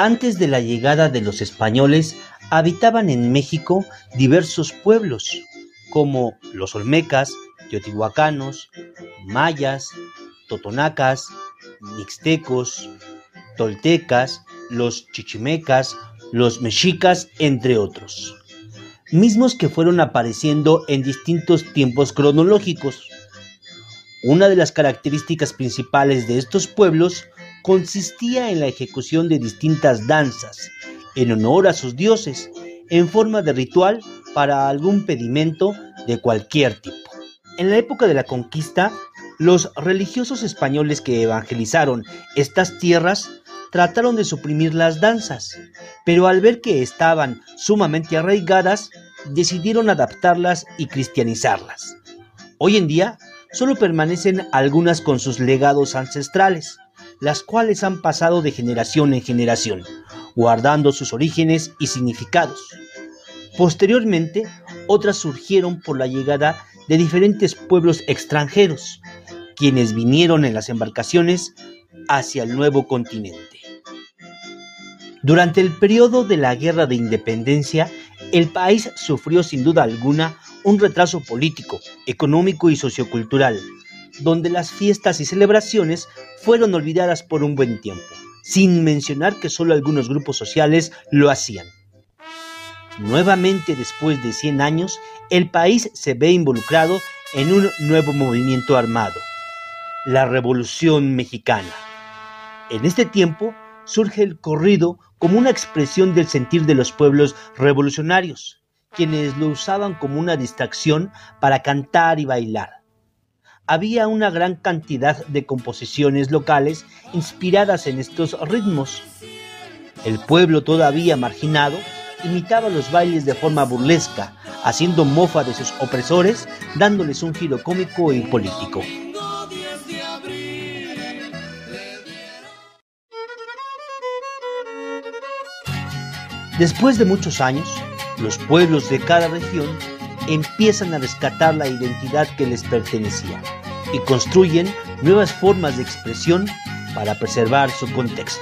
Antes de la llegada de los españoles, habitaban en México diversos pueblos, como los olmecas, teotihuacanos, mayas, totonacas, mixtecos, toltecas, los chichimecas, los mexicas, entre otros, mismos que fueron apareciendo en distintos tiempos cronológicos. Una de las características principales de estos pueblos consistía en la ejecución de distintas danzas en honor a sus dioses, en forma de ritual para algún pedimento de cualquier tipo. En la época de la conquista, los religiosos españoles que evangelizaron estas tierras trataron de suprimir las danzas, pero al ver que estaban sumamente arraigadas, decidieron adaptarlas y cristianizarlas. Hoy en día, solo permanecen algunas con sus legados ancestrales, las cuales han pasado de generación en generación, guardando sus orígenes y significados. Posteriormente, otras surgieron por la llegada de diferentes pueblos extranjeros, quienes vinieron en las embarcaciones hacia el nuevo continente. Durante el periodo de la Guerra de Independencia, el país sufrió sin duda alguna un retraso político, económico y sociocultural, donde las fiestas y celebraciones fueron olvidadas por un buen tiempo, sin mencionar que solo algunos grupos sociales lo hacían. Nuevamente después de 100 años, el país se ve involucrado en un nuevo movimiento armado, la Revolución Mexicana. En este tiempo surge el corrido como una expresión del sentir de los pueblos revolucionarios, quienes lo usaban como una distracción para cantar y bailar había una gran cantidad de composiciones locales inspiradas en estos ritmos. El pueblo todavía marginado imitaba los bailes de forma burlesca, haciendo mofa de sus opresores, dándoles un giro cómico y político. Después de muchos años, los pueblos de cada región empiezan a rescatar la identidad que les pertenecía y construyen nuevas formas de expresión para preservar su contexto.